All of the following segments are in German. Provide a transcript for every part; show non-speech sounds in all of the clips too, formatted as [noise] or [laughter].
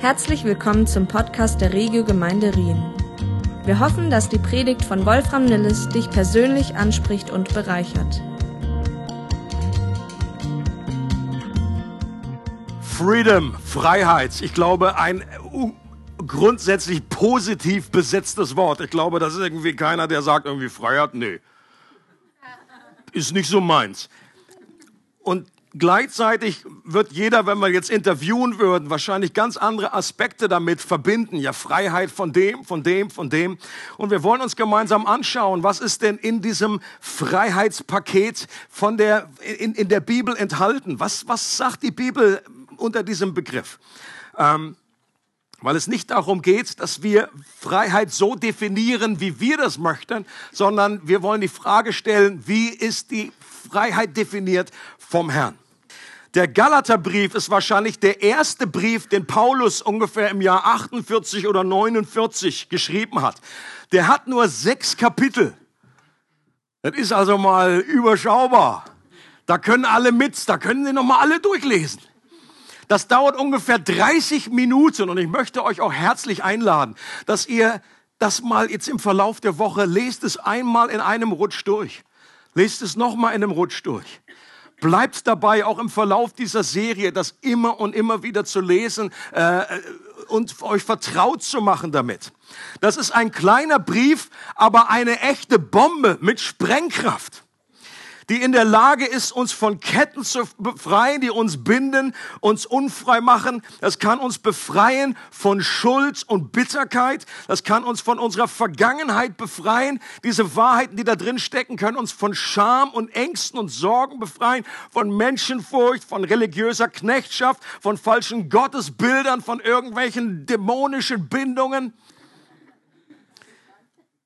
Herzlich willkommen zum Podcast der Regio Gemeinde Rien. Wir hoffen, dass die Predigt von Wolfram Nilles dich persönlich anspricht und bereichert. Freedom, Freiheit. Ich glaube, ein grundsätzlich positiv besetztes Wort. Ich glaube, das ist irgendwie keiner, der sagt irgendwie Freiheit. Nee. Ist nicht so meins. Und Gleichzeitig wird jeder, wenn wir jetzt interviewen würden, wahrscheinlich ganz andere Aspekte damit verbinden. Ja, Freiheit von dem, von dem, von dem. Und wir wollen uns gemeinsam anschauen, was ist denn in diesem Freiheitspaket von der, in, in der Bibel enthalten? Was, was sagt die Bibel unter diesem Begriff? Ähm, weil es nicht darum geht, dass wir Freiheit so definieren, wie wir das möchten, sondern wir wollen die Frage stellen, wie ist die Freiheit definiert vom Herrn. Der Galaterbrief ist wahrscheinlich der erste Brief, den Paulus ungefähr im Jahr 48 oder 49 geschrieben hat. Der hat nur sechs Kapitel. Das ist also mal überschaubar. Da können alle mit, da können Sie noch mal alle durchlesen. Das dauert ungefähr 30 Minuten und ich möchte euch auch herzlich einladen, dass ihr das mal jetzt im Verlauf der Woche lest es einmal in einem Rutsch durch. Lest es noch mal in einem Rutsch durch. Bleibt dabei, auch im Verlauf dieser Serie, das immer und immer wieder zu lesen äh, und euch vertraut zu machen damit. Das ist ein kleiner Brief, aber eine echte Bombe mit Sprengkraft die in der Lage ist, uns von Ketten zu befreien, die uns binden, uns unfrei machen. Das kann uns befreien von Schuld und Bitterkeit. Das kann uns von unserer Vergangenheit befreien. Diese Wahrheiten, die da drin stecken, können uns von Scham und Ängsten und Sorgen befreien, von Menschenfurcht, von religiöser Knechtschaft, von falschen Gottesbildern, von irgendwelchen dämonischen Bindungen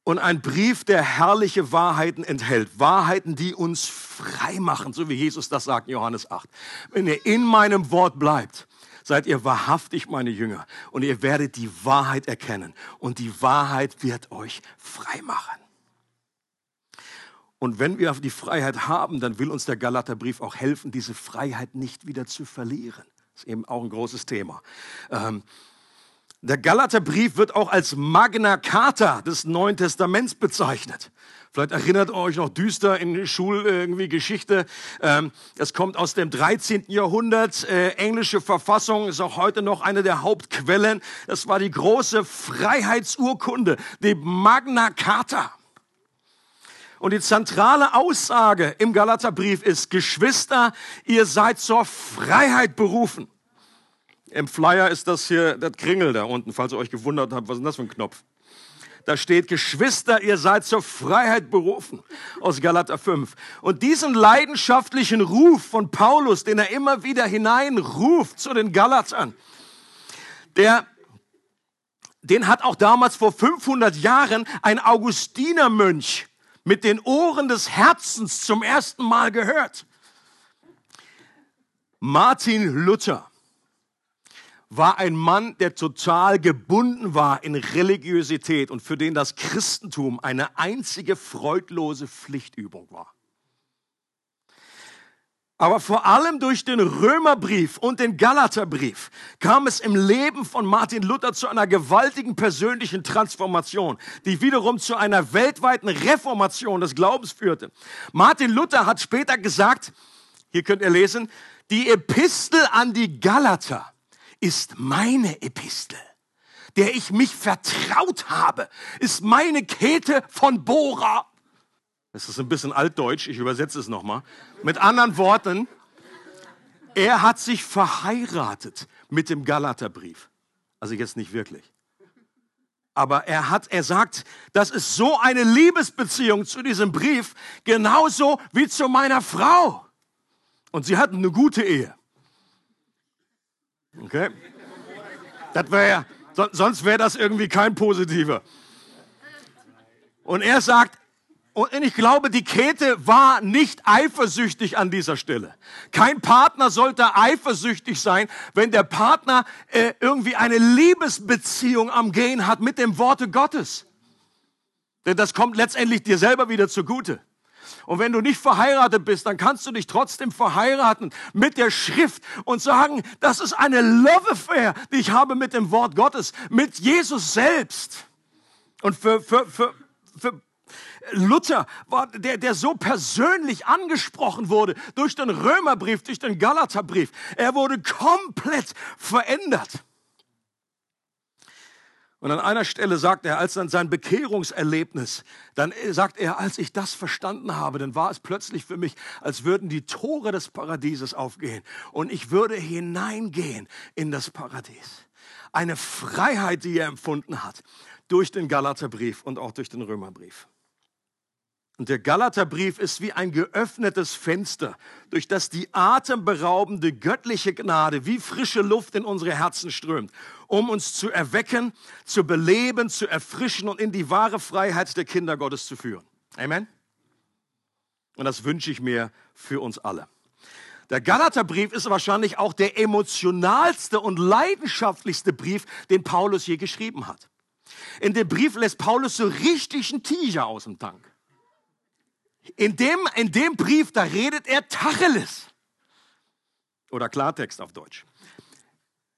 und ein Brief, der herrliche Wahrheiten enthält. Wahrheiten, die uns frei machen, so wie Jesus das sagt in Johannes 8. Wenn ihr in meinem Wort bleibt, seid ihr wahrhaftig meine Jünger und ihr werdet die Wahrheit erkennen und die Wahrheit wird euch frei machen. Und wenn wir die Freiheit haben, dann will uns der Galaterbrief auch helfen, diese Freiheit nicht wieder zu verlieren. Das ist eben auch ein großes Thema. Ähm, der Galaterbrief wird auch als Magna Carta des Neuen Testaments bezeichnet. Vielleicht erinnert ihr euch noch düster in Schul irgendwie Geschichte. Ähm, es kommt aus dem 13. Jahrhundert. Äh, englische Verfassung ist auch heute noch eine der Hauptquellen. Das war die große Freiheitsurkunde, die Magna Carta. Und die zentrale Aussage im Galaterbrief ist, Geschwister, ihr seid zur Freiheit berufen. Im Flyer ist das hier, das Kringel da unten, falls ihr euch gewundert habt, was ist denn das für ein Knopf? Da steht, Geschwister, ihr seid zur Freiheit berufen, aus Galater 5. Und diesen leidenschaftlichen Ruf von Paulus, den er immer wieder hineinruft zu den Galatern, der, den hat auch damals vor 500 Jahren ein Augustinermönch mit den Ohren des Herzens zum ersten Mal gehört. Martin Luther war ein Mann, der total gebunden war in Religiosität und für den das Christentum eine einzige freudlose Pflichtübung war. Aber vor allem durch den Römerbrief und den Galaterbrief kam es im Leben von Martin Luther zu einer gewaltigen persönlichen Transformation, die wiederum zu einer weltweiten Reformation des Glaubens führte. Martin Luther hat später gesagt, hier könnt ihr lesen, die Epistel an die Galater ist meine Epistel, der ich mich vertraut habe, ist meine Kete von Bora. Das ist ein bisschen altdeutsch, ich übersetze es nochmal. Mit anderen Worten, er hat sich verheiratet mit dem Galaterbrief. Also jetzt nicht wirklich. Aber er hat, er sagt, das ist so eine Liebesbeziehung zu diesem Brief, genauso wie zu meiner Frau. Und sie hatten eine gute Ehe. Okay? Das wäre, so, sonst wäre das irgendwie kein positiver. Und er sagt, und ich glaube, die Käthe war nicht eifersüchtig an dieser Stelle. Kein Partner sollte eifersüchtig sein, wenn der Partner äh, irgendwie eine Liebesbeziehung am Gehen hat mit dem Worte Gottes. Denn das kommt letztendlich dir selber wieder zugute. Und wenn du nicht verheiratet bist, dann kannst du dich trotzdem verheiraten mit der Schrift und sagen, das ist eine Love Affair, die ich habe mit dem Wort Gottes, mit Jesus selbst. Und für, für, für, für Luther war der, der so persönlich angesprochen wurde durch den Römerbrief, durch den Galaterbrief. Er wurde komplett verändert. Und an einer Stelle sagt er, als dann sein Bekehrungserlebnis, dann sagt er, als ich das verstanden habe, dann war es plötzlich für mich, als würden die Tore des Paradieses aufgehen und ich würde hineingehen in das Paradies. Eine Freiheit, die er empfunden hat durch den Galaterbrief und auch durch den Römerbrief. Und der Galaterbrief ist wie ein geöffnetes Fenster, durch das die atemberaubende göttliche Gnade wie frische Luft in unsere Herzen strömt, um uns zu erwecken, zu beleben, zu erfrischen und in die wahre Freiheit der Kinder Gottes zu führen. Amen. Und das wünsche ich mir für uns alle. Der Galaterbrief ist wahrscheinlich auch der emotionalste und leidenschaftlichste Brief, den Paulus je geschrieben hat. In dem Brief lässt Paulus so richtig einen Tiger aus dem Tank. In dem, in dem Brief, da redet er Tacheles. Oder Klartext auf Deutsch.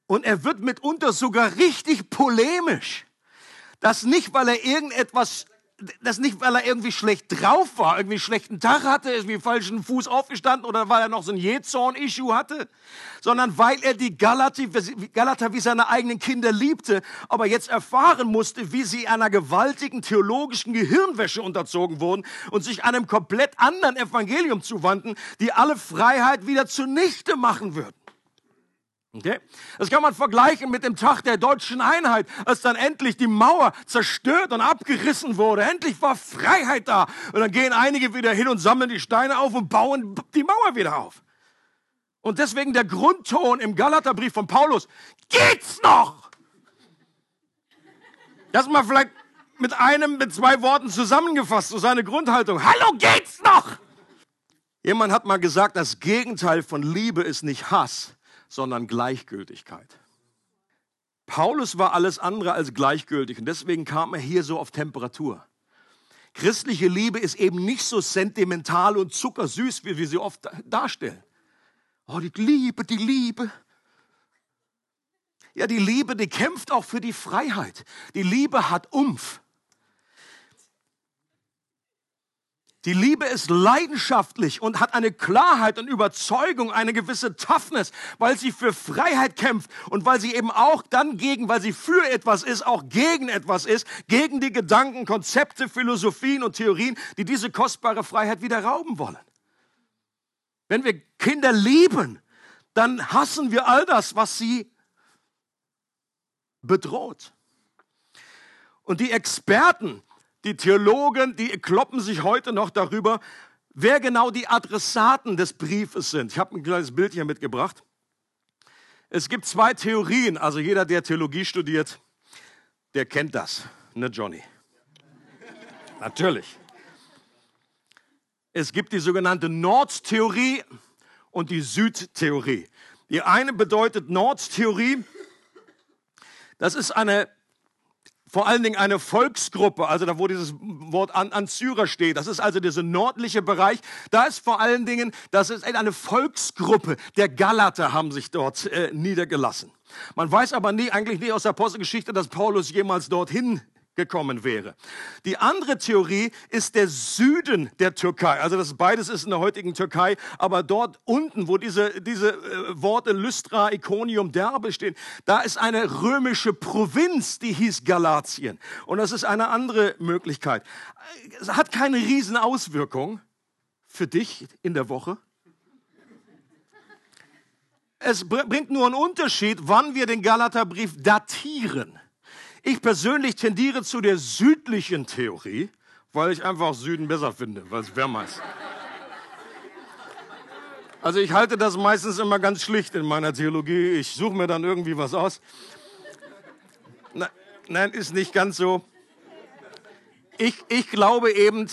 Und er wird mitunter sogar richtig polemisch. Das nicht, weil er irgendetwas das nicht, weil er irgendwie schlecht drauf war, irgendwie einen schlechten Tag hatte, irgendwie falschen Fuß aufgestanden oder weil er noch so ein Jezorn-Issue hatte, sondern weil er die Galater, Galater wie seine eigenen Kinder liebte, aber jetzt erfahren musste, wie sie einer gewaltigen theologischen Gehirnwäsche unterzogen wurden und sich einem komplett anderen Evangelium zuwandten, die alle Freiheit wieder zunichte machen würden. Okay? Das kann man vergleichen mit dem Tag der deutschen Einheit, als dann endlich die Mauer zerstört und abgerissen wurde. Endlich war Freiheit da. Und dann gehen einige wieder hin und sammeln die Steine auf und bauen die Mauer wieder auf. Und deswegen der Grundton im Galaterbrief von Paulus, geht's noch? Das mal vielleicht mit einem, mit zwei Worten zusammengefasst, so seine Grundhaltung. Hallo, geht's noch? Jemand hat mal gesagt, das Gegenteil von Liebe ist nicht Hass, sondern Gleichgültigkeit. Paulus war alles andere als gleichgültig und deswegen kam er hier so auf Temperatur. Christliche Liebe ist eben nicht so sentimental und zuckersüß, wie wir sie oft darstellen. Oh, die Liebe, die Liebe. Ja, die Liebe, die kämpft auch für die Freiheit. Die Liebe hat Umf. Die Liebe ist leidenschaftlich und hat eine Klarheit und Überzeugung, eine gewisse Toughness, weil sie für Freiheit kämpft und weil sie eben auch dann gegen, weil sie für etwas ist, auch gegen etwas ist, gegen die Gedanken, Konzepte, Philosophien und Theorien, die diese kostbare Freiheit wieder rauben wollen. Wenn wir Kinder lieben, dann hassen wir all das, was sie bedroht. Und die Experten, die Theologen, die kloppen sich heute noch darüber, wer genau die Adressaten des Briefes sind. Ich habe ein kleines Bild hier mitgebracht. Es gibt zwei Theorien, also jeder, der Theologie studiert, der kennt das, ne Johnny? Natürlich. Es gibt die sogenannte Nordtheorie und die Südtheorie. Die eine bedeutet Nordtheorie. Das ist eine vor allen Dingen eine Volksgruppe, also da wo dieses Wort an, an Syrer steht, das ist also dieser nördliche Bereich, da ist vor allen Dingen, das ist eine Volksgruppe, der Galater haben sich dort äh, niedergelassen. Man weiß aber nie, eigentlich nie aus der Apostelgeschichte, dass Paulus jemals dorthin gekommen wäre. Die andere Theorie ist der Süden der Türkei. Also das beides ist in der heutigen Türkei, aber dort unten, wo diese, diese äh, Worte Lystra, Iconium, Derbe stehen, da ist eine römische Provinz, die hieß Galatien. Und das ist eine andere Möglichkeit. Es hat keine Riesenauswirkung für dich in der Woche. Es bringt nur einen Unterschied, wann wir den Galaterbrief datieren. Ich persönlich tendiere zu der südlichen Theorie, weil ich einfach Süden besser finde, weil es wärmer ist. Also ich halte das meistens immer ganz schlicht in meiner Theologie. Ich suche mir dann irgendwie was aus. Na, nein, ist nicht ganz so. Ich, ich glaube eben,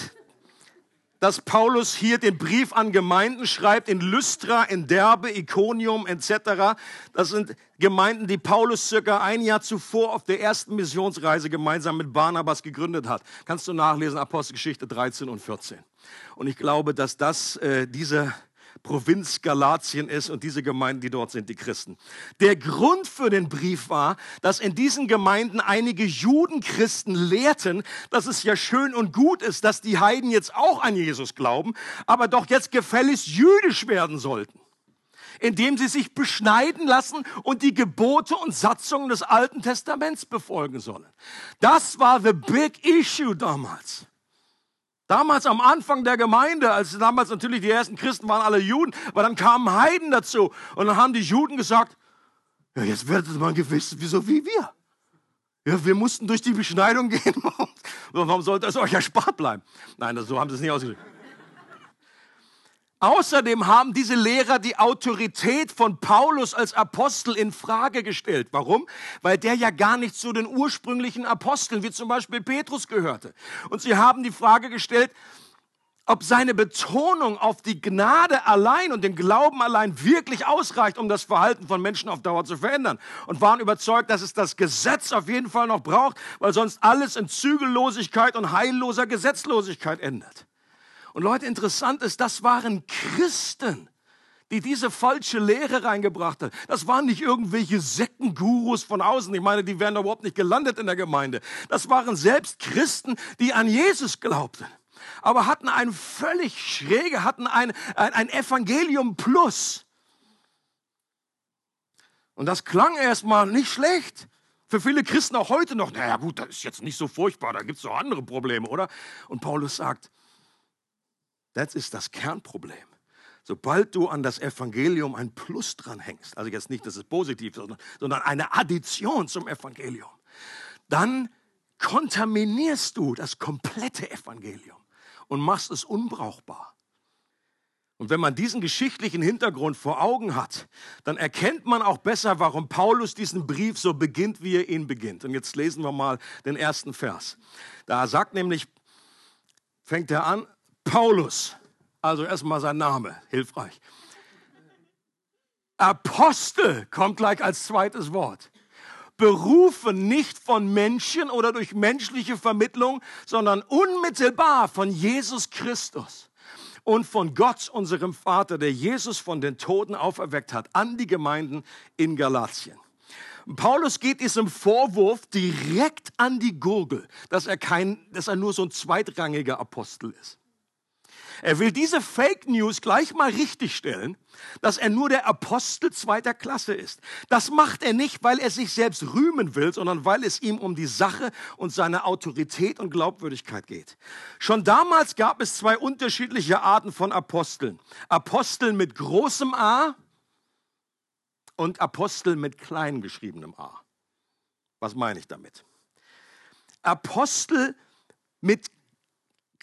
dass Paulus hier den Brief an Gemeinden schreibt, in Lystra, in Derbe, Iconium etc. Das sind Gemeinden, die Paulus circa ein Jahr zuvor auf der ersten Missionsreise gemeinsam mit Barnabas gegründet hat. Kannst du nachlesen, Apostelgeschichte 13 und 14. Und ich glaube, dass das äh, diese Provinz Galatien ist und diese Gemeinden, die dort sind, die Christen. Der Grund für den Brief war, dass in diesen Gemeinden einige Judenchristen lehrten, dass es ja schön und gut ist, dass die Heiden jetzt auch an Jesus glauben, aber doch jetzt gefälligst jüdisch werden sollten indem sie sich beschneiden lassen und die Gebote und Satzungen des Alten Testaments befolgen sollen. Das war the big issue damals. Damals am Anfang der Gemeinde, als damals natürlich die ersten Christen waren alle Juden, aber dann kamen Heiden dazu und dann haben die Juden gesagt, ja, jetzt werdet mal gewiss, wieso wie wir. Ja, wir mussten durch die Beschneidung gehen. [laughs] Warum sollte es euch erspart bleiben? Nein, so haben sie es nicht ausgedrückt. Außerdem haben diese Lehrer die Autorität von Paulus als Apostel in Frage gestellt. Warum? Weil der ja gar nicht zu den ursprünglichen Aposteln, wie zum Beispiel Petrus, gehörte. Und sie haben die Frage gestellt, ob seine Betonung auf die Gnade allein und den Glauben allein wirklich ausreicht, um das Verhalten von Menschen auf Dauer zu verändern. Und waren überzeugt, dass es das Gesetz auf jeden Fall noch braucht, weil sonst alles in Zügellosigkeit und heilloser Gesetzlosigkeit endet. Und Leute, interessant ist, das waren Christen, die diese falsche Lehre reingebracht haben. Das waren nicht irgendwelche Sektengurus von außen. Ich meine, die wären überhaupt nicht gelandet in der Gemeinde. Das waren selbst Christen, die an Jesus glaubten. Aber hatten ein völlig schräge, hatten ein, ein, ein Evangelium plus. Und das klang erstmal nicht schlecht. Für viele Christen auch heute noch, naja gut, das ist jetzt nicht so furchtbar, da gibt es doch andere Probleme, oder? Und Paulus sagt, das ist das Kernproblem. Sobald du an das Evangelium ein Plus dran hängst, also jetzt nicht, dass es positiv ist, sondern eine Addition zum Evangelium, dann kontaminierst du das komplette Evangelium und machst es unbrauchbar. Und wenn man diesen geschichtlichen Hintergrund vor Augen hat, dann erkennt man auch besser, warum Paulus diesen Brief so beginnt, wie er ihn beginnt. Und jetzt lesen wir mal den ersten Vers. Da sagt nämlich, fängt er an, Paulus, also erstmal sein Name, hilfreich. Apostel kommt gleich als zweites Wort. Berufen nicht von Menschen oder durch menschliche Vermittlung, sondern unmittelbar von Jesus Christus und von Gott, unserem Vater, der Jesus von den Toten auferweckt hat, an die Gemeinden in Galatien. Paulus geht diesem Vorwurf direkt an die Gurgel, dass er kein, dass er nur so ein zweitrangiger Apostel ist. Er will diese Fake News gleich mal richtigstellen, dass er nur der Apostel zweiter Klasse ist. Das macht er nicht, weil er sich selbst rühmen will, sondern weil es ihm um die Sache und seine Autorität und Glaubwürdigkeit geht. Schon damals gab es zwei unterschiedliche Arten von Aposteln. Apostel mit großem A und Apostel mit klein geschriebenem A. Was meine ich damit? Apostel mit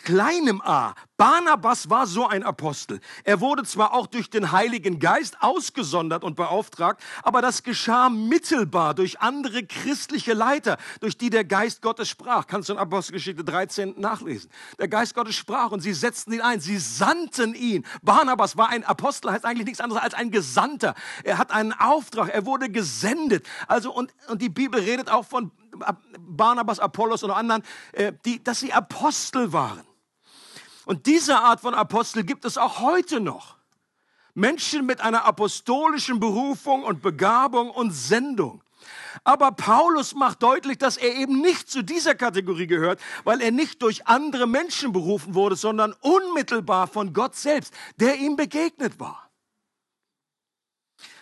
kleinem a. Barnabas war so ein Apostel. Er wurde zwar auch durch den Heiligen Geist ausgesondert und beauftragt, aber das geschah mittelbar durch andere christliche Leiter, durch die der Geist Gottes sprach. Kannst du in Apostelgeschichte 13 nachlesen. Der Geist Gottes sprach und sie setzten ihn ein. Sie sandten ihn. Barnabas war ein Apostel, heißt eigentlich nichts anderes als ein Gesandter. Er hat einen Auftrag. Er wurde gesendet. Also, und, und die Bibel redet auch von Barnabas, Apollos und anderen, äh, die, dass sie Apostel waren. Und diese Art von Apostel gibt es auch heute noch. Menschen mit einer apostolischen Berufung und Begabung und Sendung. Aber Paulus macht deutlich, dass er eben nicht zu dieser Kategorie gehört, weil er nicht durch andere Menschen berufen wurde, sondern unmittelbar von Gott selbst, der ihm begegnet war.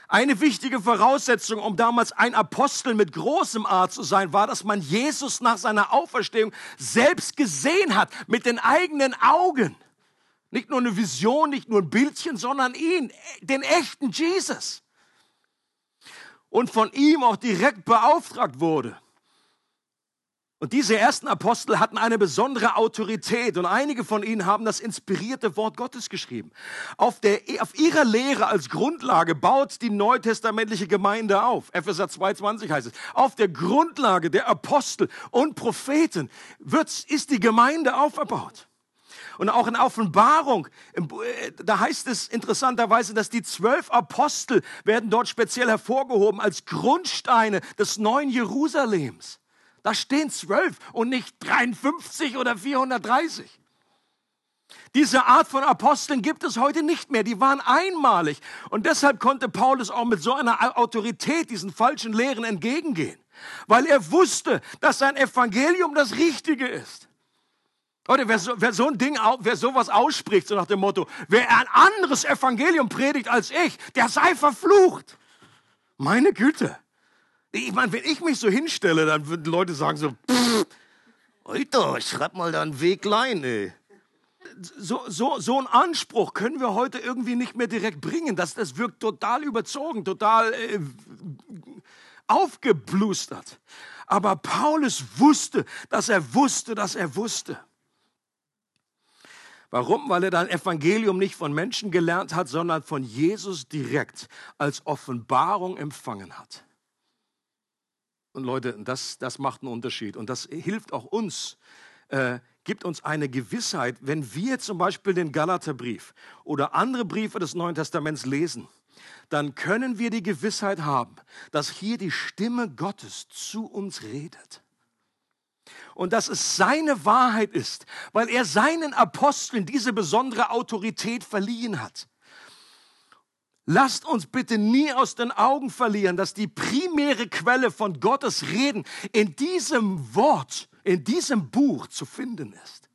Eine wichtige Voraussetzung, um damals ein Apostel mit großem A zu sein, war, dass man Jesus nach seiner Auferstehung selbst gesehen hat, mit den eigenen Augen. Nicht nur eine Vision, nicht nur ein Bildchen, sondern ihn, den echten Jesus. Und von ihm auch direkt beauftragt wurde. Und diese ersten Apostel hatten eine besondere Autorität und einige von ihnen haben das inspirierte Wort Gottes geschrieben. Auf, der, auf ihrer Lehre als Grundlage baut die neutestamentliche Gemeinde auf. Epheser 2,20 heißt es. Auf der Grundlage der Apostel und Propheten wird, ist die Gemeinde aufgebaut. Und auch in Offenbarung, äh, da heißt es interessanterweise, dass die zwölf Apostel werden dort speziell hervorgehoben als Grundsteine des neuen Jerusalems. Da stehen zwölf und nicht 53 oder 430. Diese Art von Aposteln gibt es heute nicht mehr. Die waren einmalig. Und deshalb konnte Paulus auch mit so einer Autorität diesen falschen Lehren entgegengehen. Weil er wusste, dass sein Evangelium das Richtige ist. Leute, wer so, wer so ein Ding, wer sowas ausspricht, so nach dem Motto, wer ein anderes Evangelium predigt als ich, der sei verflucht. Meine Güte. Ich meine, wenn ich mich so hinstelle, dann würden Leute sagen so, Alter, schreib mal da einen Weg klein, ey so, so, so einen Anspruch können wir heute irgendwie nicht mehr direkt bringen. Das, das wirkt total überzogen, total äh, aufgeblustert. Aber Paulus wusste, dass er wusste, dass er wusste. Warum? Weil er dann Evangelium nicht von Menschen gelernt hat, sondern von Jesus direkt als Offenbarung empfangen hat. Und Leute, das, das macht einen Unterschied. Und das hilft auch uns, äh, gibt uns eine Gewissheit, wenn wir zum Beispiel den Galaterbrief oder andere Briefe des Neuen Testaments lesen, dann können wir die Gewissheit haben, dass hier die Stimme Gottes zu uns redet. Und dass es seine Wahrheit ist, weil er seinen Aposteln diese besondere Autorität verliehen hat. Lasst uns bitte nie aus den Augen verlieren, dass die primäre Quelle von Gottes Reden in diesem Wort in diesem Buch zu finden ist.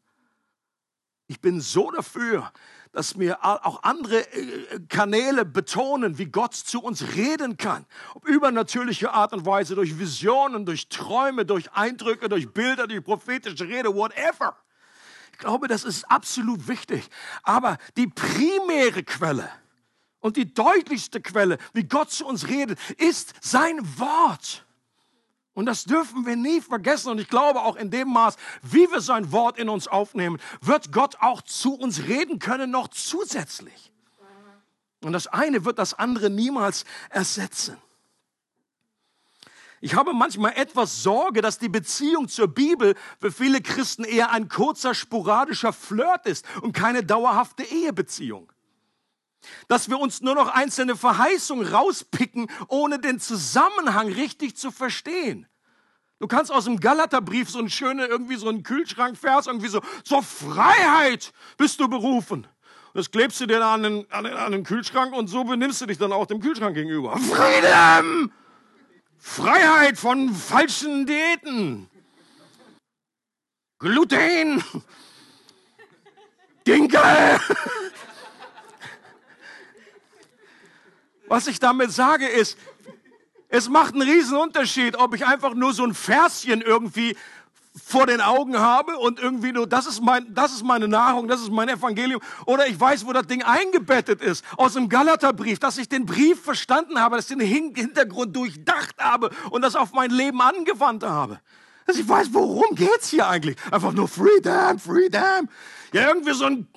Ich bin so dafür, dass mir auch andere äh, Kanäle betonen, wie Gott zu uns reden kann. Auf übernatürliche Art und Weise, durch Visionen, durch Träume, durch Eindrücke, durch Bilder, durch prophetische Rede, whatever. Ich glaube, das ist absolut wichtig. Aber die primäre Quelle und die deutlichste Quelle, wie Gott zu uns redet, ist sein Wort. Und das dürfen wir nie vergessen. Und ich glaube auch in dem Maß, wie wir sein Wort in uns aufnehmen, wird Gott auch zu uns reden können, noch zusätzlich. Und das eine wird das andere niemals ersetzen. Ich habe manchmal etwas Sorge, dass die Beziehung zur Bibel für viele Christen eher ein kurzer, sporadischer Flirt ist und keine dauerhafte Ehebeziehung. Dass wir uns nur noch einzelne Verheißungen rauspicken, ohne den Zusammenhang richtig zu verstehen. Du kannst aus dem Galaterbrief so einen schönen, irgendwie so einen Kühlschrankvers, irgendwie so, zur Freiheit bist du berufen. Und das klebst du dir da an den, an, den, an den Kühlschrank und so benimmst du dich dann auch dem Kühlschrank gegenüber. Freedom! Freiheit von falschen Diäten. Gluten. Dinkel. Was ich damit sage ist, es macht einen riesen Unterschied, ob ich einfach nur so ein Verschen irgendwie vor den Augen habe und irgendwie nur, das ist, mein, das ist meine Nahrung, das ist mein Evangelium. Oder ich weiß, wo das Ding eingebettet ist. Aus dem Galaterbrief, dass ich den Brief verstanden habe, dass ich den Hintergrund durchdacht habe und das auf mein Leben angewandt habe. Dass ich weiß, worum geht's hier eigentlich? Einfach nur Freedom, Freedom. Ja, irgendwie so ein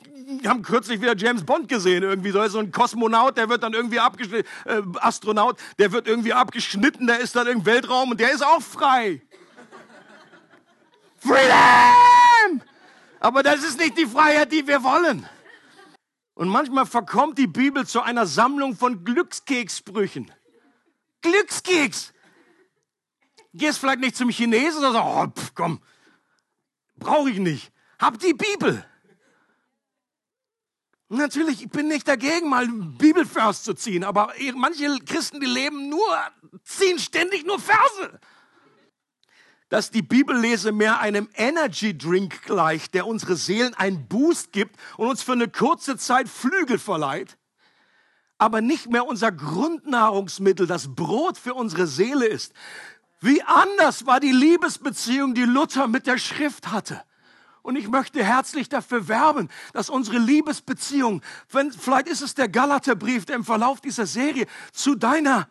haben kürzlich wieder James Bond gesehen, irgendwie so, ein Kosmonaut, der wird dann irgendwie abgeschnitten, äh, Astronaut, der wird irgendwie abgeschnitten, der ist dann im Weltraum und der ist auch frei. Freedom! Aber das ist nicht die Freiheit, die wir wollen. Und manchmal verkommt die Bibel zu einer Sammlung von Glückskekssprüchen. Glückskeks! Gehst vielleicht nicht zum Chinesen und sagst, oh, pff, komm, brauche ich nicht. Hab die Bibel. Natürlich, ich bin nicht dagegen, mal Bibelvers zu ziehen, aber manche Christen, die leben nur, ziehen ständig nur Verse. Dass die Bibellese mehr einem Energy Drink gleicht, der unsere Seelen einen Boost gibt und uns für eine kurze Zeit Flügel verleiht, aber nicht mehr unser Grundnahrungsmittel, das Brot für unsere Seele ist. Wie anders war die Liebesbeziehung, die Luther mit der Schrift hatte. Und ich möchte herzlich dafür werben, dass unsere Liebesbeziehung, wenn, vielleicht ist es der Galaterbrief, der im Verlauf dieser Serie zu deiner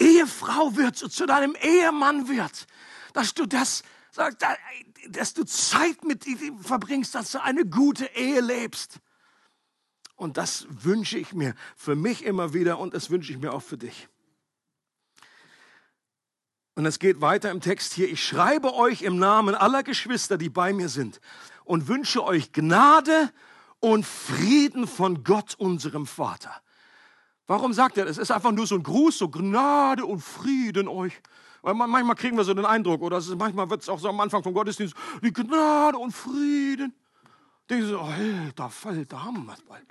Ehefrau wird, zu deinem Ehemann wird, dass du das, dass du Zeit mit ihm verbringst, dass du eine gute Ehe lebst. Und das wünsche ich mir für mich immer wieder und das wünsche ich mir auch für dich. Und es geht weiter im Text hier. Ich schreibe euch im Namen aller Geschwister, die bei mir sind und wünsche euch Gnade und Frieden von Gott, unserem Vater. Warum sagt er das? Es ist einfach nur so ein Gruß, so Gnade und Frieden euch. Weil manchmal kriegen wir so den Eindruck, oder manchmal wird es auch so am Anfang vom Gottesdienst, die Gnade und Frieden. Denken so, alter Falter, haben wir es bald.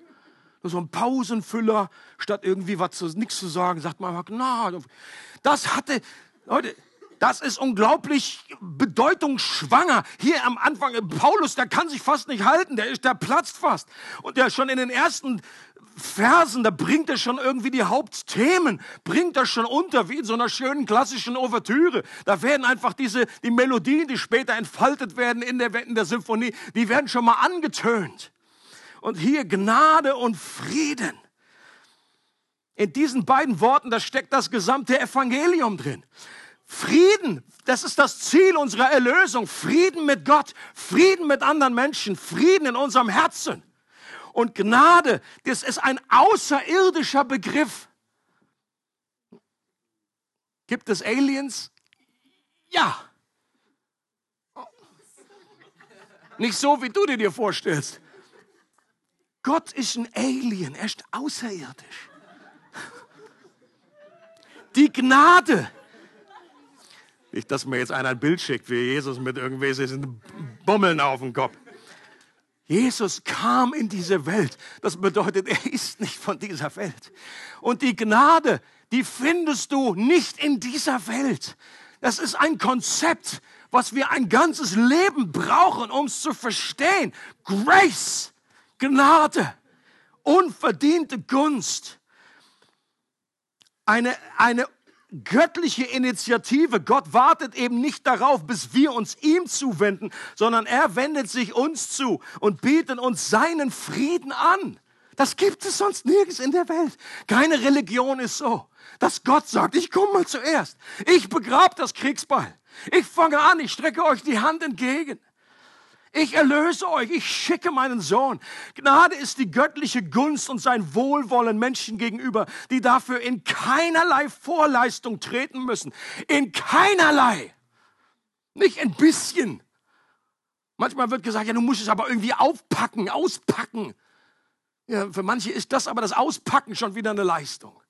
So ein Pausenfüller, statt irgendwie was nichts zu sagen, sagt man einfach Gnade. Das hatte, Leute, das ist unglaublich bedeutungsschwanger. Hier am Anfang, Paulus, der kann sich fast nicht halten, der, ist, der platzt fast. Und der schon in den ersten Versen, da bringt er schon irgendwie die Hauptthemen, bringt er schon unter, wie in so einer schönen klassischen Ouvertüre. Da werden einfach diese, die Melodien, die später entfaltet werden in der, in der Symphonie, die werden schon mal angetönt. Und hier Gnade und Frieden. In diesen beiden Worten, da steckt das gesamte Evangelium drin. Frieden, das ist das Ziel unserer Erlösung. Frieden mit Gott, Frieden mit anderen Menschen, Frieden in unserem Herzen. Und Gnade, das ist ein außerirdischer Begriff. Gibt es Aliens? Ja. Nicht so, wie du dir vorstellst. Gott ist ein Alien, er ist außerirdisch. Die Gnade, nicht, dass mir jetzt einer ein Bild schickt, wie Jesus mit irgendwelchen Bummeln auf dem Kopf. Jesus kam in diese Welt. Das bedeutet, er ist nicht von dieser Welt. Und die Gnade, die findest du nicht in dieser Welt. Das ist ein Konzept, was wir ein ganzes Leben brauchen, um es zu verstehen. Grace, Gnade, unverdiente Gunst. Eine, eine göttliche Initiative. Gott wartet eben nicht darauf, bis wir uns ihm zuwenden, sondern er wendet sich uns zu und bietet uns seinen Frieden an. Das gibt es sonst nirgends in der Welt. Keine Religion ist so, dass Gott sagt, ich komme mal zuerst. Ich begrab das Kriegsbeil. Ich fange an, ich strecke euch die Hand entgegen. Ich erlöse euch, ich schicke meinen Sohn. Gnade ist die göttliche Gunst und sein Wohlwollen Menschen gegenüber, die dafür in keinerlei Vorleistung treten müssen. In keinerlei. Nicht ein bisschen. Manchmal wird gesagt, ja, du musst es aber irgendwie aufpacken, auspacken. Ja, für manche ist das aber das Auspacken schon wieder eine Leistung.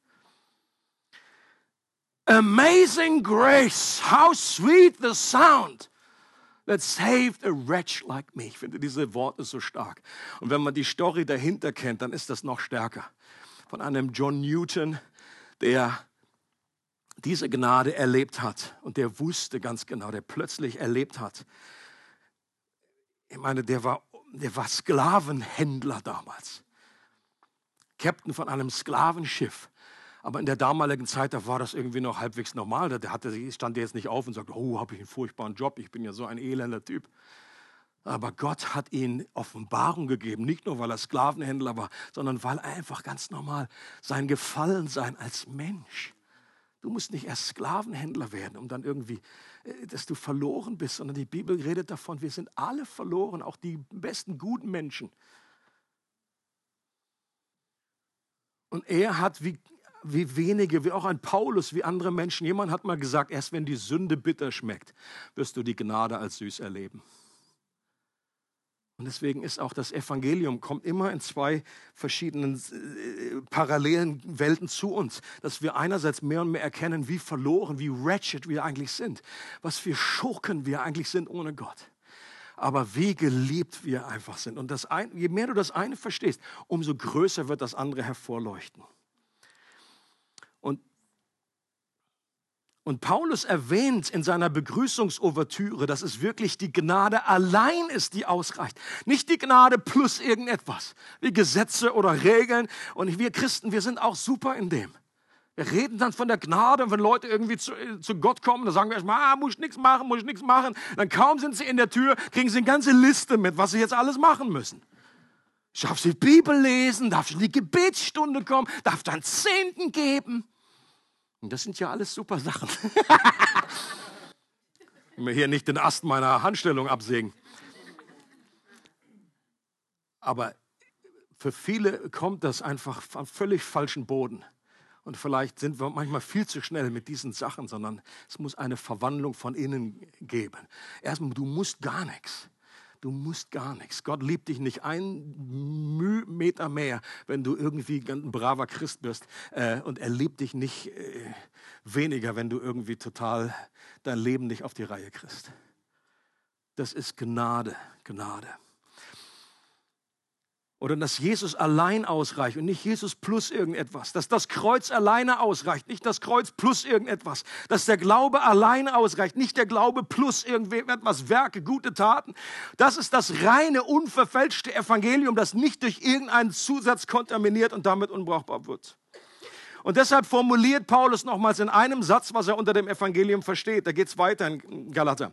Amazing grace, how sweet the sound that saved a wretch like me. Ich finde diese Worte so stark. Und wenn man die Story dahinter kennt, dann ist das noch stärker. Von einem John Newton, der diese Gnade erlebt hat und der wusste ganz genau, der plötzlich erlebt hat. Ich meine, der war, der war Sklavenhändler damals. Captain von einem Sklavenschiff. Aber in der damaligen Zeit, da war das irgendwie noch halbwegs normal. Da hatte, stand der jetzt nicht auf und sagte, oh, habe ich einen furchtbaren Job, ich bin ja so ein elender Typ. Aber Gott hat ihm Offenbarung gegeben, nicht nur weil er Sklavenhändler war, sondern weil er einfach ganz normal sein Gefallensein als Mensch. Du musst nicht erst Sklavenhändler werden, um dann irgendwie, äh, dass du verloren bist, sondern die Bibel redet davon, wir sind alle verloren, auch die besten guten Menschen. Und er hat, wie wie wenige, wie auch ein Paulus, wie andere Menschen. Jemand hat mal gesagt, erst wenn die Sünde bitter schmeckt, wirst du die Gnade als süß erleben. Und deswegen ist auch das Evangelium, kommt immer in zwei verschiedenen äh, parallelen Welten zu uns, dass wir einerseits mehr und mehr erkennen, wie verloren, wie wretched wir eigentlich sind, was für Schurken wir eigentlich sind ohne Gott. Aber wie geliebt wir einfach sind. Und das ein, je mehr du das eine verstehst, umso größer wird das andere hervorleuchten. Und Paulus erwähnt in seiner Begrüßungsouvertüre, dass es wirklich die Gnade allein ist, die ausreicht. Nicht die Gnade plus irgendetwas, wie Gesetze oder Regeln. Und wir Christen, wir sind auch super in dem. Wir reden dann von der Gnade und wenn Leute irgendwie zu, zu Gott kommen, dann sagen wir erstmal, ah, muss ich nichts machen, muss ich nichts machen. Dann kaum sind sie in der Tür, kriegen sie eine ganze Liste mit, was sie jetzt alles machen müssen. Ich darf sie Bibel lesen, darf in die Gebetsstunde kommen, darf dann Zehnten geben. Und das sind ja alles super Sachen. [laughs] ich will mir hier nicht den Ast meiner Handstellung absägen. Aber für viele kommt das einfach von völlig falschen Boden. Und vielleicht sind wir manchmal viel zu schnell mit diesen Sachen, sondern es muss eine Verwandlung von innen geben. Erstmal, du musst gar nichts. Du musst gar nichts. Gott liebt dich nicht einen Meter mehr, wenn du irgendwie ein braver Christ bist. Äh, und er liebt dich nicht äh, weniger, wenn du irgendwie total dein Leben nicht auf die Reihe kriegst. Das ist Gnade, Gnade. Oder dass Jesus allein ausreicht und nicht Jesus plus irgendetwas. Dass das Kreuz alleine ausreicht, nicht das Kreuz plus irgendetwas. Dass der Glaube alleine ausreicht, nicht der Glaube plus irgendetwas, Werke, gute Taten. Das ist das reine, unverfälschte Evangelium, das nicht durch irgendeinen Zusatz kontaminiert und damit unbrauchbar wird. Und deshalb formuliert Paulus nochmals in einem Satz, was er unter dem Evangelium versteht. Da geht es weiter in Galater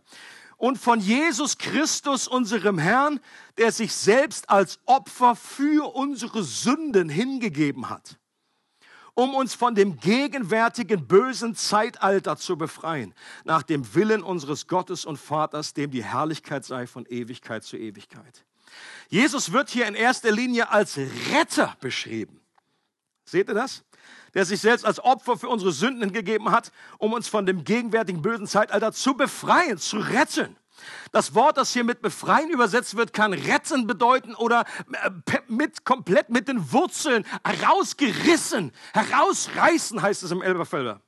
und von Jesus Christus, unserem Herrn, der sich selbst als Opfer für unsere Sünden hingegeben hat, um uns von dem gegenwärtigen bösen Zeitalter zu befreien, nach dem Willen unseres Gottes und Vaters, dem die Herrlichkeit sei von Ewigkeit zu Ewigkeit. Jesus wird hier in erster Linie als Retter beschrieben. Seht ihr das? Der sich selbst als Opfer für unsere Sünden gegeben hat, um uns von dem gegenwärtigen bösen Zeitalter zu befreien, zu retten. Das Wort, das hier mit befreien übersetzt wird, kann retten bedeuten oder äh, mit, komplett mit den Wurzeln herausgerissen, herausreißen heißt es im Elberfelder.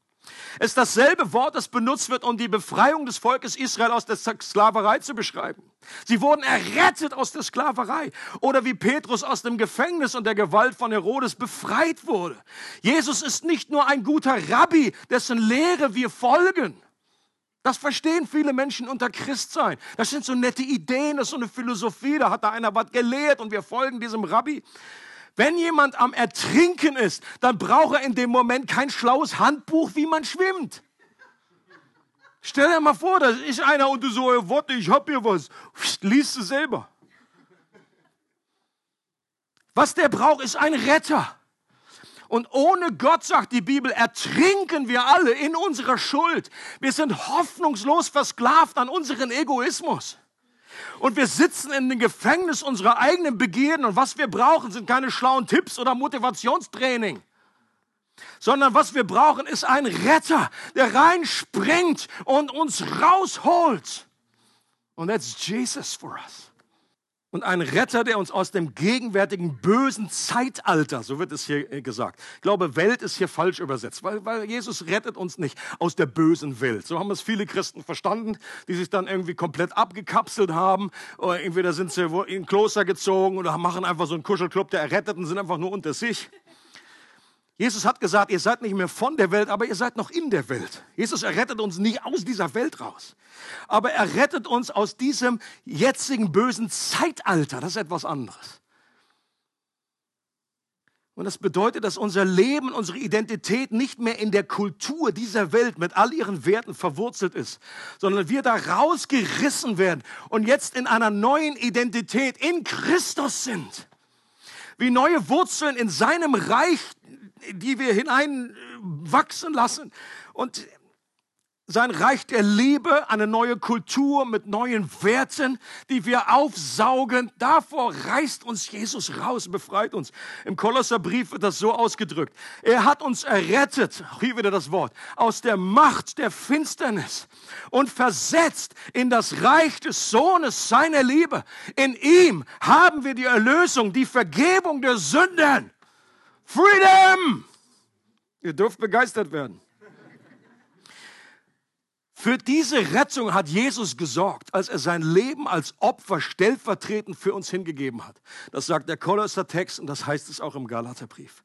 Es ist dasselbe Wort, das benutzt wird, um die Befreiung des Volkes Israel aus der Sklaverei zu beschreiben. Sie wurden errettet aus der Sklaverei oder wie Petrus aus dem Gefängnis und der Gewalt von Herodes befreit wurde. Jesus ist nicht nur ein guter Rabbi, dessen Lehre wir folgen. Das verstehen viele Menschen unter Christsein. Das sind so nette Ideen, das ist so eine Philosophie, da hat da einer was gelehrt und wir folgen diesem Rabbi. Wenn jemand am Ertrinken ist, dann braucht er in dem Moment kein schlaues Handbuch, wie man schwimmt. Stell dir mal vor, da ist einer und du so, warte, ich hab hier was. Liest du selber. Was der braucht, ist ein Retter. Und ohne Gott, sagt die Bibel, ertrinken wir alle in unserer Schuld. Wir sind hoffnungslos versklavt an unseren Egoismus. Und wir sitzen in dem Gefängnis unserer eigenen Begierden. Und was wir brauchen, sind keine schlauen Tipps oder Motivationstraining. Sondern was wir brauchen, ist ein Retter, der reinspringt und uns rausholt. Und that's Jesus for us und ein Retter, der uns aus dem gegenwärtigen bösen Zeitalter, so wird es hier äh, gesagt. Ich glaube, Welt ist hier falsch übersetzt, weil, weil Jesus rettet uns nicht aus der bösen Welt. So haben es viele Christen verstanden, die sich dann irgendwie komplett abgekapselt haben. Oder entweder sind sie in ein Kloster gezogen oder machen einfach so einen Kuschelclub der Erretteten, sind einfach nur unter sich. Jesus hat gesagt, ihr seid nicht mehr von der Welt, aber ihr seid noch in der Welt. Jesus errettet uns nicht aus dieser Welt raus, aber er rettet uns aus diesem jetzigen bösen Zeitalter. Das ist etwas anderes. Und das bedeutet, dass unser Leben, unsere Identität nicht mehr in der Kultur dieser Welt mit all ihren Werten verwurzelt ist, sondern wir da rausgerissen werden und jetzt in einer neuen Identität in Christus sind. Wie neue Wurzeln in seinem Reich die wir hineinwachsen lassen. Und sein Reich der Liebe, eine neue Kultur mit neuen Werten, die wir aufsaugen. Davor reißt uns Jesus raus, befreit uns. Im Kolosserbrief wird das so ausgedrückt. Er hat uns errettet, hier wieder das Wort, aus der Macht der Finsternis und versetzt in das Reich des Sohnes seiner Liebe. In ihm haben wir die Erlösung, die Vergebung der Sünden. Freedom! Ihr dürft begeistert werden. Für diese Rettung hat Jesus gesorgt, als er sein Leben als Opfer stellvertretend für uns hingegeben hat. Das sagt der Kolosser Text und das heißt es auch im Galaterbrief.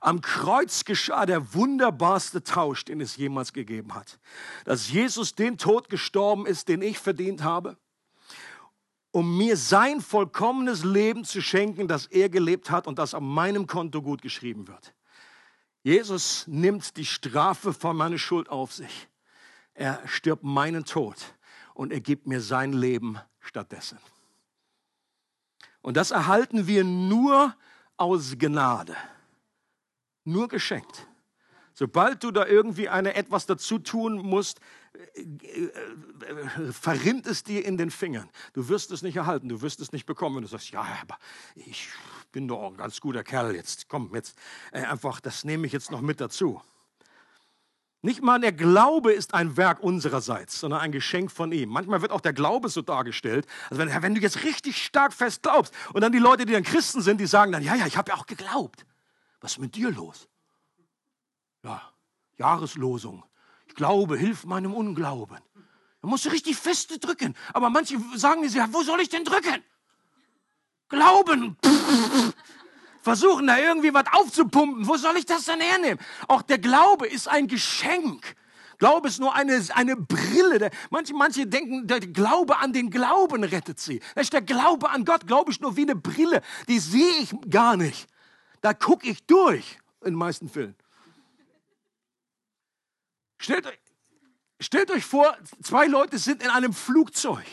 Am Kreuz geschah der wunderbarste Tausch, den es jemals gegeben hat. Dass Jesus den Tod gestorben ist, den ich verdient habe, um mir sein vollkommenes Leben zu schenken, das er gelebt hat und das auf meinem Konto gut geschrieben wird. Jesus nimmt die Strafe von meiner Schuld auf sich. Er stirbt meinen Tod und er gibt mir sein Leben stattdessen. Und das erhalten wir nur aus Gnade, nur geschenkt. Sobald du da irgendwie eine etwas dazu tun musst, verrinnt es dir in den Fingern. Du wirst es nicht erhalten, du wirst es nicht bekommen. Wenn du sagst, ja, aber ich bin doch ein ganz guter Kerl jetzt. Komm, jetzt äh, einfach, das nehme ich jetzt noch mit dazu. Nicht mal der Glaube ist ein Werk unsererseits, sondern ein Geschenk von ihm. Manchmal wird auch der Glaube so dargestellt. Also wenn, wenn du jetzt richtig stark fest glaubst und dann die Leute, die dann Christen sind, die sagen dann, ja, ja, ich habe ja auch geglaubt. Was ist mit dir los? Ja, Jahreslosung. Glaube, hilf meinem Unglauben. Musst du richtig feste drücken. Aber manche sagen dir, wo soll ich denn drücken? Glauben. [laughs] Versuchen da irgendwie was aufzupumpen. Wo soll ich das denn hernehmen? Auch der Glaube ist ein Geschenk. Glaube ist nur eine, eine Brille. Manche, manche denken, der Glaube an den Glauben rettet sie. Der Glaube an Gott, glaube ich, nur wie eine Brille. Die sehe ich gar nicht. Da gucke ich durch, in den meisten Fällen. Stellt euch, stellt euch vor, zwei Leute sind in einem Flugzeug.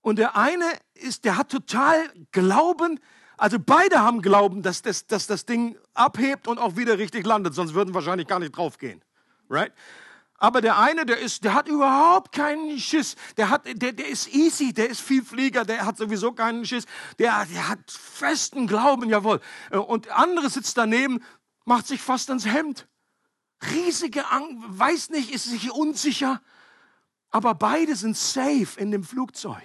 Und der eine ist, der hat total Glauben, also beide haben Glauben, dass das, dass das Ding abhebt und auch wieder richtig landet, sonst würden wahrscheinlich gar nicht draufgehen. Right? Aber der eine, der ist, der hat überhaupt keinen Schiss. Der hat, der, der ist easy, der ist viel Flieger, der hat sowieso keinen Schiss. Der, der hat festen Glauben, jawohl. Und der andere sitzt daneben, macht sich fast ans Hemd. Riesige Angst, weiß nicht, ist sich unsicher. Aber beide sind safe in dem Flugzeug.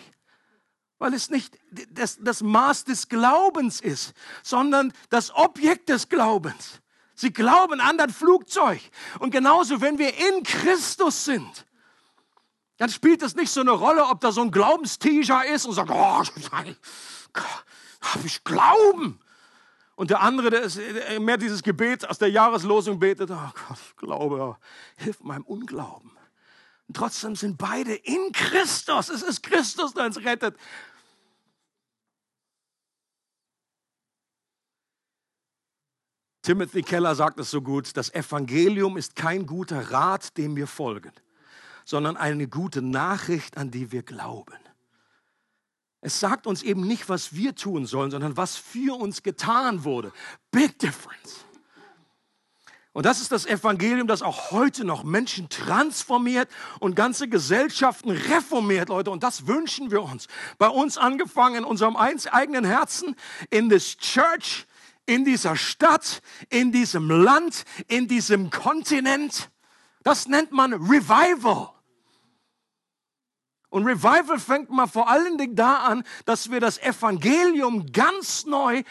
Weil es nicht das, das Maß des Glaubens ist, sondern das Objekt des Glaubens. Sie glauben an das Flugzeug. Und genauso, wenn wir in Christus sind, dann spielt es nicht so eine Rolle, ob da so ein Glaubensteacher ist und sagt, oh, [laughs] habe ich Glauben. Und der andere, der ist mehr dieses Gebet aus der Jahreslosung betet, oh Gott, ich glaube, hilf meinem Unglauben. Und trotzdem sind beide in Christus. Es ist Christus, der uns rettet. Timothy Keller sagt es so gut, das Evangelium ist kein guter Rat, dem wir folgen, sondern eine gute Nachricht, an die wir glauben. Es sagt uns eben nicht, was wir tun sollen, sondern was für uns getan wurde. Big difference. Und das ist das Evangelium, das auch heute noch Menschen transformiert und ganze Gesellschaften reformiert, Leute. Und das wünschen wir uns. Bei uns angefangen in unserem eigenen Herzen, in this church, in dieser Stadt, in diesem Land, in diesem Kontinent. Das nennt man Revival. Und Revival fängt mal vor allen Dingen da an, dass wir das Evangelium ganz neu,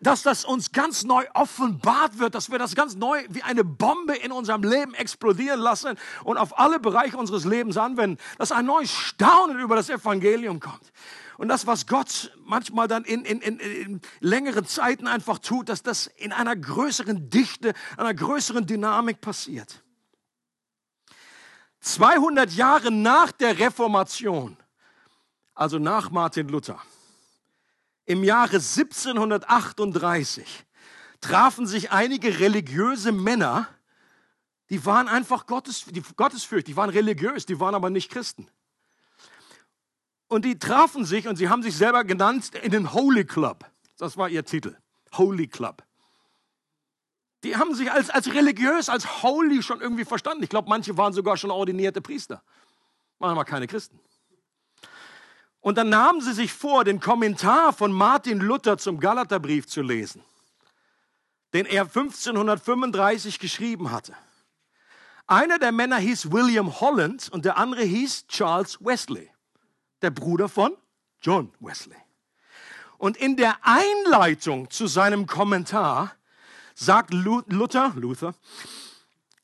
dass das uns ganz neu offenbart wird, dass wir das ganz neu wie eine Bombe in unserem Leben explodieren lassen und auf alle Bereiche unseres Lebens anwenden, dass ein neues Staunen über das Evangelium kommt. Und das, was Gott manchmal dann in, in, in, in längeren Zeiten einfach tut, dass das in einer größeren Dichte, einer größeren Dynamik passiert. 200 Jahre nach der Reformation, also nach Martin Luther, im Jahre 1738 trafen sich einige religiöse Männer, die waren einfach Gottes, die Gottesfürchtig, die waren religiös, die waren aber nicht Christen. Und die trafen sich und sie haben sich selber genannt in den Holy Club. Das war ihr Titel. Holy Club. Die haben sich als, als religiös, als holy schon irgendwie verstanden. Ich glaube, manche waren sogar schon ordinierte Priester. Waren aber keine Christen. Und dann nahmen sie sich vor, den Kommentar von Martin Luther zum Galaterbrief zu lesen, den er 1535 geschrieben hatte. Einer der Männer hieß William Holland und der andere hieß Charles Wesley, der Bruder von John Wesley. Und in der Einleitung zu seinem Kommentar sagt Luther, Luther,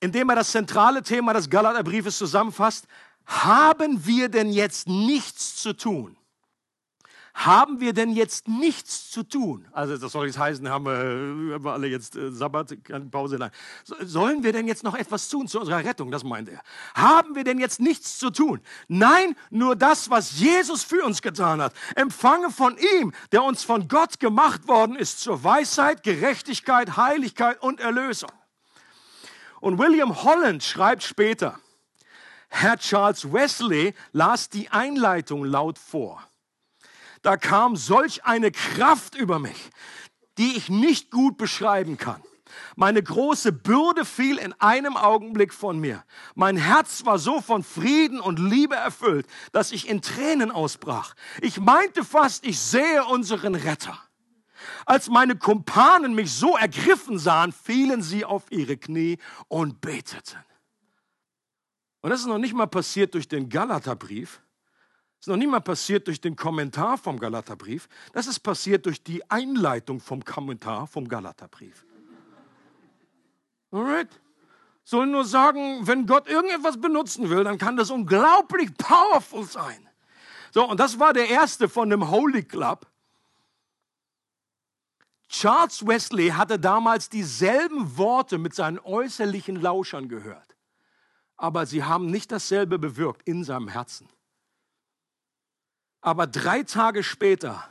indem er das zentrale Thema des Galaterbriefes zusammenfasst, haben wir denn jetzt nichts zu tun? Haben wir denn jetzt nichts zu tun? Also das soll jetzt heißen, haben wir, haben wir alle jetzt äh, Sabbat, keine Pause. Nein. Sollen wir denn jetzt noch etwas tun zu unserer Rettung? Das meint er. Haben wir denn jetzt nichts zu tun? Nein, nur das, was Jesus für uns getan hat. Empfange von ihm, der uns von Gott gemacht worden ist, zur Weisheit, Gerechtigkeit, Heiligkeit und Erlösung. Und William Holland schreibt später, Herr Charles Wesley las die Einleitung laut vor da kam solch eine Kraft über mich, die ich nicht gut beschreiben kann. Meine große Bürde fiel in einem Augenblick von mir. Mein Herz war so von Frieden und Liebe erfüllt, dass ich in Tränen ausbrach. Ich meinte fast, ich sehe unseren Retter. Als meine Kumpanen mich so ergriffen sahen, fielen sie auf ihre Knie und beteten. Und das ist noch nicht mal passiert durch den Galaterbrief. Das ist noch nicht mal passiert durch den Kommentar vom Galaterbrief. Das ist passiert durch die Einleitung vom Kommentar vom Galaterbrief. Alright? Soll nur sagen, wenn Gott irgendetwas benutzen will, dann kann das unglaublich powerful sein. So, und das war der erste von dem Holy Club. Charles Wesley hatte damals dieselben Worte mit seinen äußerlichen Lauschern gehört, aber sie haben nicht dasselbe bewirkt in seinem Herzen. Aber drei Tage später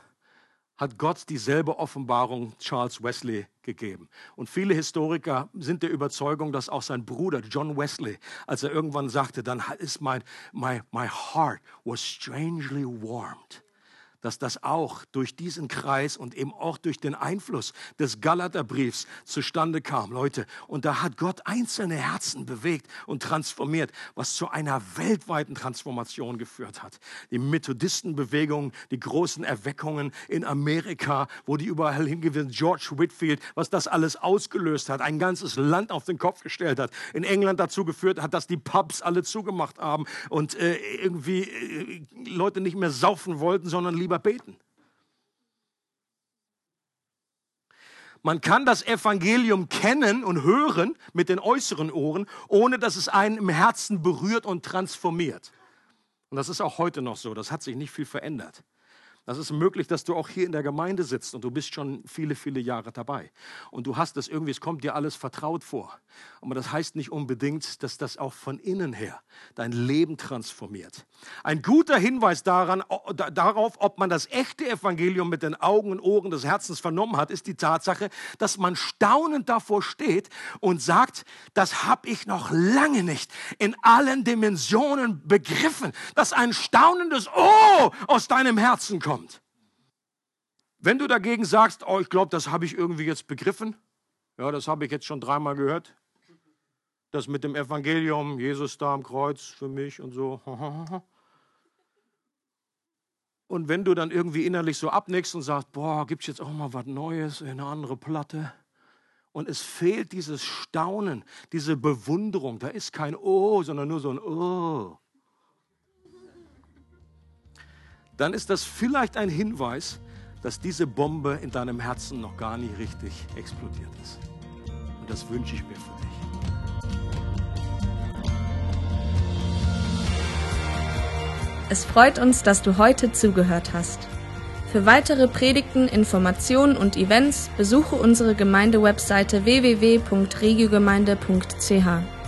hat Gott dieselbe Offenbarung Charles Wesley gegeben. Und viele Historiker sind der Überzeugung, dass auch sein Bruder John Wesley, als er irgendwann sagte, dann ist mein, my, my heart was strangely warmed dass das auch durch diesen Kreis und eben auch durch den Einfluss des Galaterbriefs zustande kam, Leute. Und da hat Gott einzelne Herzen bewegt und transformiert, was zu einer weltweiten Transformation geführt hat. Die Methodistenbewegung, die großen Erweckungen in Amerika, wo die überall hingewiesen, George Whitfield, was das alles ausgelöst hat, ein ganzes Land auf den Kopf gestellt hat, in England dazu geführt hat, dass die Pubs alle zugemacht haben und äh, irgendwie äh, Leute nicht mehr saufen wollten, sondern lieber beten. Man kann das Evangelium kennen und hören mit den äußeren Ohren, ohne dass es einen im Herzen berührt und transformiert. Und das ist auch heute noch so. Das hat sich nicht viel verändert. Das ist möglich, dass du auch hier in der Gemeinde sitzt und du bist schon viele, viele Jahre dabei. Und du hast das irgendwie, es kommt dir alles vertraut vor. Aber das heißt nicht unbedingt, dass das auch von innen her dein Leben transformiert. Ein guter Hinweis daran, darauf, ob man das echte Evangelium mit den Augen und Ohren des Herzens vernommen hat, ist die Tatsache, dass man staunend davor steht und sagt, das habe ich noch lange nicht in allen Dimensionen begriffen, dass ein staunendes Oh aus deinem Herzen kommt kommt. Wenn du dagegen sagst, oh, ich glaube, das habe ich irgendwie jetzt begriffen, ja, das habe ich jetzt schon dreimal gehört, das mit dem Evangelium, Jesus da am Kreuz für mich und so. [laughs] Und wenn du dann irgendwie innerlich so abnickst und sagst, boah, gibt es jetzt auch mal was Neues, eine andere Platte? Und es fehlt dieses Staunen, diese Bewunderung. Da ist kein Oh, sondern nur so ein Oh. Dann ist das vielleicht ein Hinweis, dass diese Bombe in deinem Herzen noch gar nicht richtig explodiert ist. Und das wünsche ich mir für dich. Es freut uns, dass du heute zugehört hast. Für weitere Predigten, Informationen und Events besuche unsere Gemeindewebseite www.regiogemeinde.ch.